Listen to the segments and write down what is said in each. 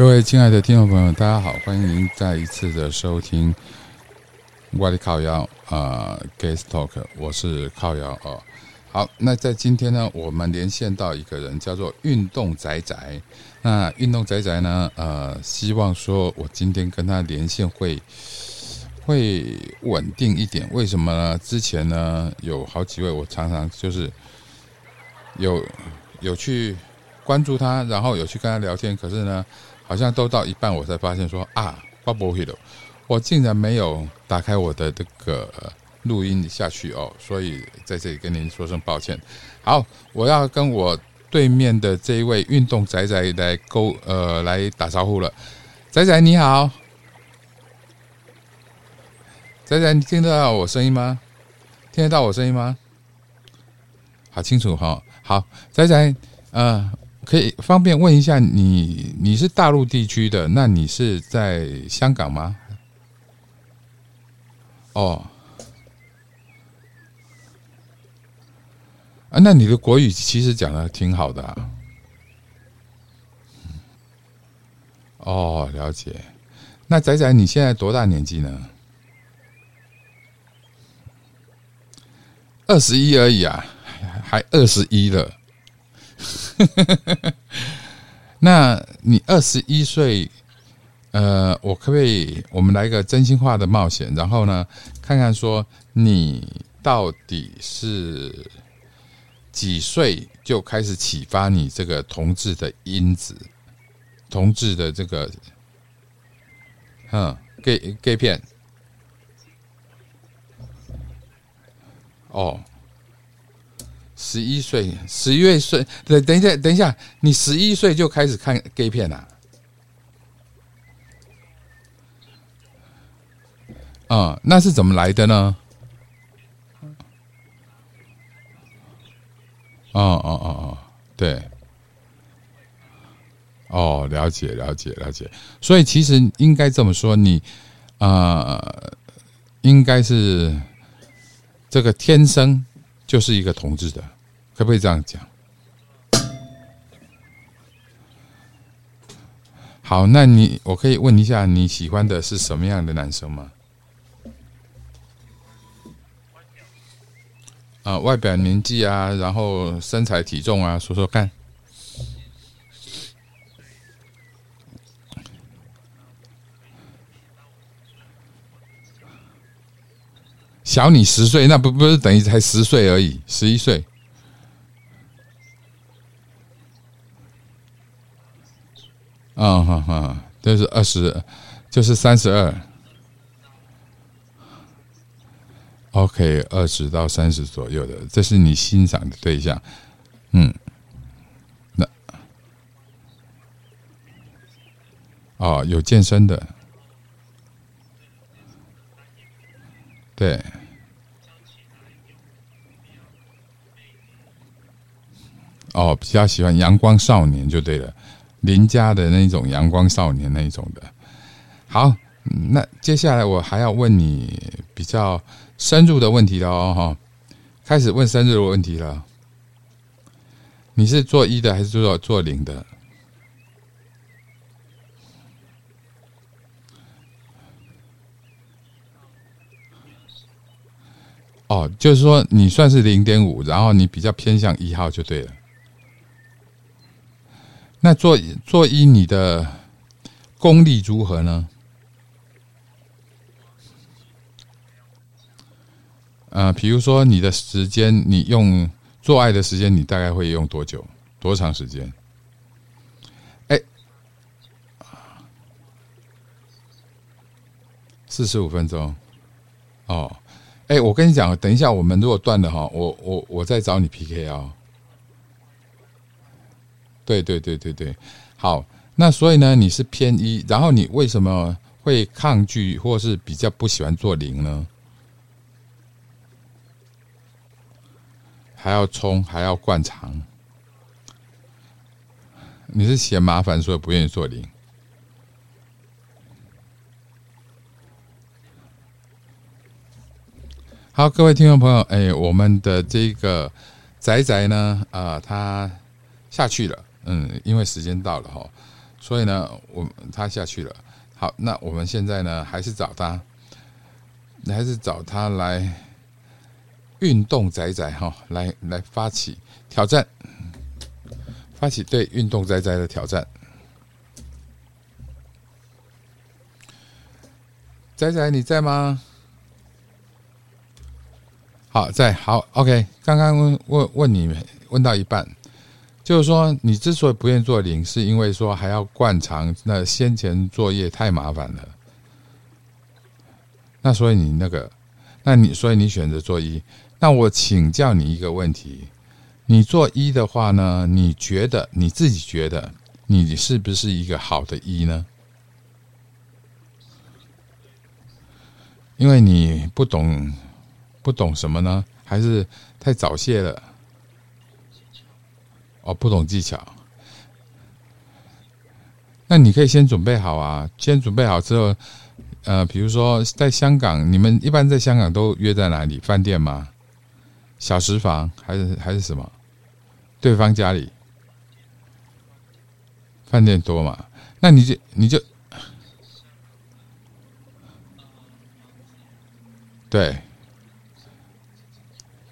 各位亲爱的听众朋友，大家好，欢迎您再一次的收听我的靠腰啊，Guest Talk，我是靠腰哦。好，那在今天呢，我们连线到一个人，叫做运动仔仔。那运动仔仔呢，呃，希望说我今天跟他连线会会稳定一点。为什么呢？之前呢，有好几位，我常常就是有有去关注他，然后有去跟他聊天，可是呢。好像都到一半，我才发现说啊，发不会了，我竟然没有打开我的这个录音下去哦，所以在这里跟您说声抱歉。好，我要跟我对面的这一位运动仔仔来沟呃来打招呼了，仔仔你好，仔仔你听得到我声音吗？听得到我声音吗？好清楚哈，好仔仔，呃。可以方便问一下你，你是大陆地区的，那你是在香港吗？哦，啊，那你的国语其实讲的挺好的。哦，了解。那仔仔你现在多大年纪呢？二十一而已啊，还二十一了。那你二十一岁，呃，我可不可以我们来个真心话的冒险？然后呢，看看说你到底是几岁就开始启发你这个同志的因子，同志的这个，嗯，gay gay 片，哦。十一岁，十一岁，等等一下，等一下，你十一岁就开始看 gay 片了？啊，那是怎么来的呢？哦哦哦哦，对，哦，了解了解了解，所以其实应该这么说，你啊，应该是这个天生。就是一个同志的，可不可以这样讲？好，那你我可以问一下，你喜欢的是什么样的男生吗？啊，外表、年纪啊，然后身材、体重啊，说说看。小你十岁，那不不是等于才十岁而已，十一岁。啊哈哈，就是二十，就是三十二。OK，二十到三十左右的，这是你欣赏的对象。嗯，那哦，有健身的，对。哦，比较喜欢阳光少年就对了，邻家的那种阳光少年那一种的。好，那接下来我还要问你比较深入的问题了哦，哈，开始问深入的问题了。你是做一的还是做做零的？哦，就是说你算是零点五，然后你比较偏向一号就对了。做做一，你的功力如何呢？呃，比如说你的时间，你用做爱的时间，你大概会用多久？多长时间？哎，四十五分钟。哦，哎，我跟你讲，等一下我们如果断了哈，我我我再找你 PK 啊。对对对对对，好，那所以呢，你是偏一，然后你为什么会抗拒或是比较不喜欢做零呢？还要冲，还要灌肠，你是嫌麻烦，所以不愿意做零。好，各位听众朋友，哎，我们的这个仔仔呢，啊，他下去了。嗯，因为时间到了哈，所以。呢，我他下去了。好，那我们现在呢，还是找他，还是找他来运动仔仔哈，来来发起挑战，发起对运动仔仔的挑战。仔仔你在吗？好，在好，OK。刚刚问问问你问到一半。就是说，你之所以不愿意做零，是因为说还要灌肠，那先前作业太麻烦了。那所以你那个，那你所以你选择做一。那我请教你一个问题：你做一的话呢？你觉得你自己觉得你是不是一个好的一呢？因为你不懂，不懂什么呢？还是太早泄了？哦，不懂技巧，那你可以先准备好啊。先准备好之后，呃，比如说在香港，你们一般在香港都约在哪里？饭店吗？小食房还是还是什么？对方家里？饭店多嘛？那你就你就对，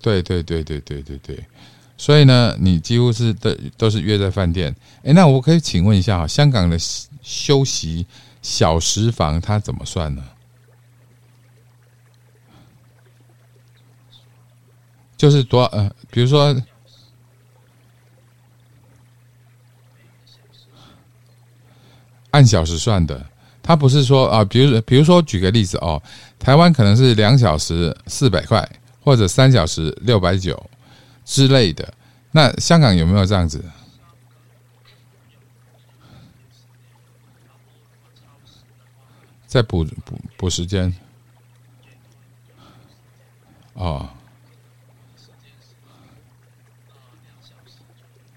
对对对对对对对。所以呢，你几乎是都都是约在饭店。哎，那我可以请问一下哈，香港的休息小时房它怎么算呢？就是多呃，比如说按小时算的，它不是说啊，比如比如说举个例子哦，台湾可能是两小时四百块，或者三小时六百九。之类的，那香港有没有这样子？再补补补时间？哦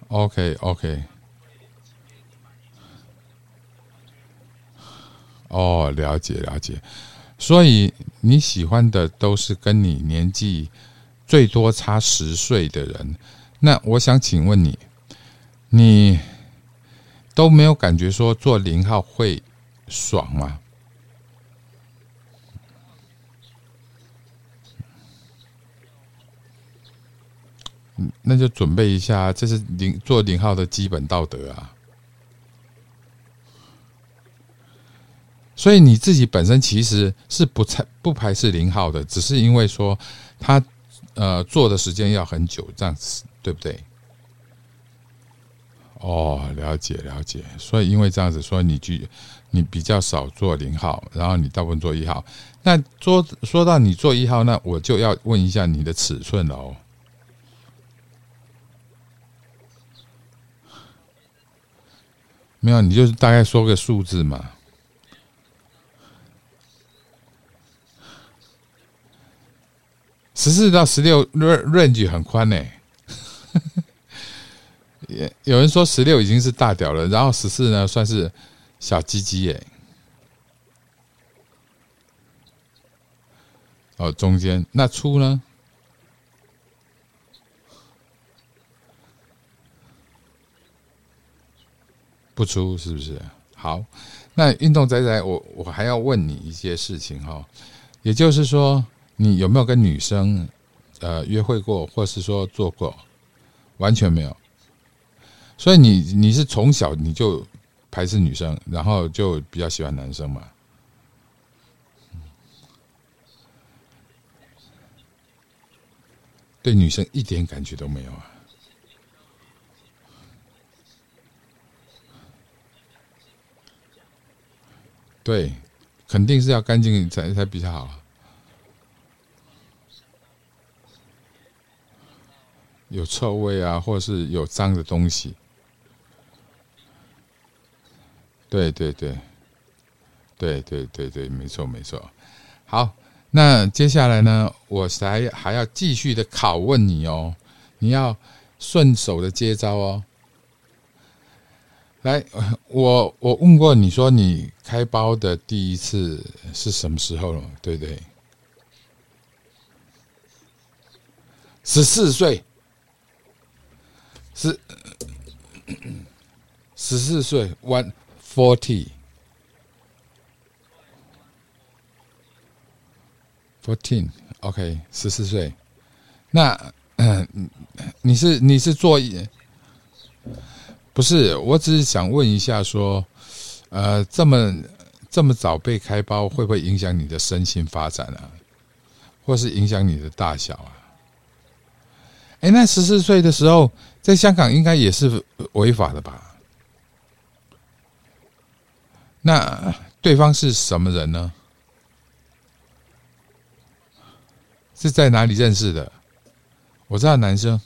，OK OK，哦，了解了解，所以你喜欢的都是跟你年纪。最多差十岁的人，那我想请问你，你都没有感觉说做零号会爽吗？那就准备一下，这是零做零号的基本道德啊。所以你自己本身其实是不排不排斥零号的，只是因为说他。呃，做的时间要很久，这样子对不对？哦，了解了解。所以因为这样子，所以你就你比较少做零号，然后你大部分做一号。那说说到你做一号，那我就要问一下你的尺寸了哦。没有，你就是大概说个数字嘛。十四到十六 range 很宽呢，也有人说十六已经是大屌了，然后十四呢算是小鸡鸡耶。哦，中间那粗呢？不粗是不是？好，那运动仔仔，我我还要问你一些事情哈，也就是说。你有没有跟女生呃约会过，或是说做过？完全没有。所以你你是从小你就排斥女生，然后就比较喜欢男生嘛？对女生一点感觉都没有啊？对，肯定是要干净才才比较好。有臭味啊，或是有脏的东西。对对对，对对对对，没错没错。好，那接下来呢，我还还要继续的拷问你哦，你要顺手的接招哦。来，我我问过你说你开包的第一次是什么时候了？对对？十四岁。十十四岁，，one forty，fourteen，OK，十四岁。那，你是你是做？不是，我只是想问一下，说，呃，这么这么早被开包，会不会影响你的身心发展啊？或是影响你的大小啊？哎，那十四岁的时候，在香港应该也是违法的吧？那对方是什么人呢？是在哪里认识的？我知道男生。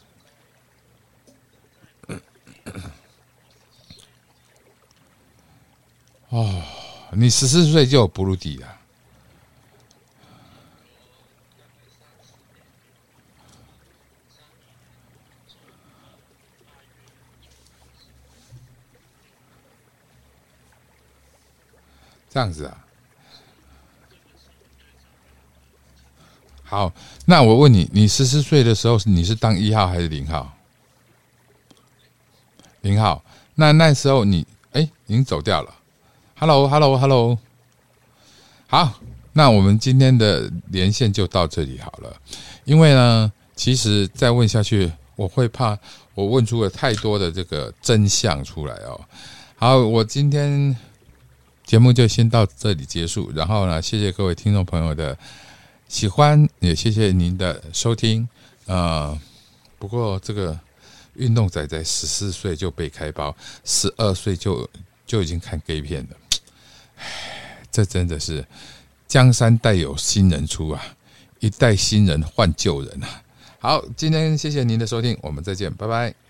哦，你十四岁就有哺乳底了。这样子啊，好，那我问你，你十四岁的时候，你是当一号还是零号？零号。那那时候你哎，已经走掉了。Hello，Hello，Hello。好，那我们今天的连线就到这里好了。因为呢，其实再问下去，我会怕我问出了太多的这个真相出来哦。好，我今天。节目就先到这里结束，然后呢，谢谢各位听众朋友的喜欢，也谢谢您的收听。呃，不过这个运动仔在十四岁就被开包，十二岁就就已经看 gay 片了，唉，这真的是江山代有新人出啊，一代新人换旧人啊。好，今天谢谢您的收听，我们再见，拜拜。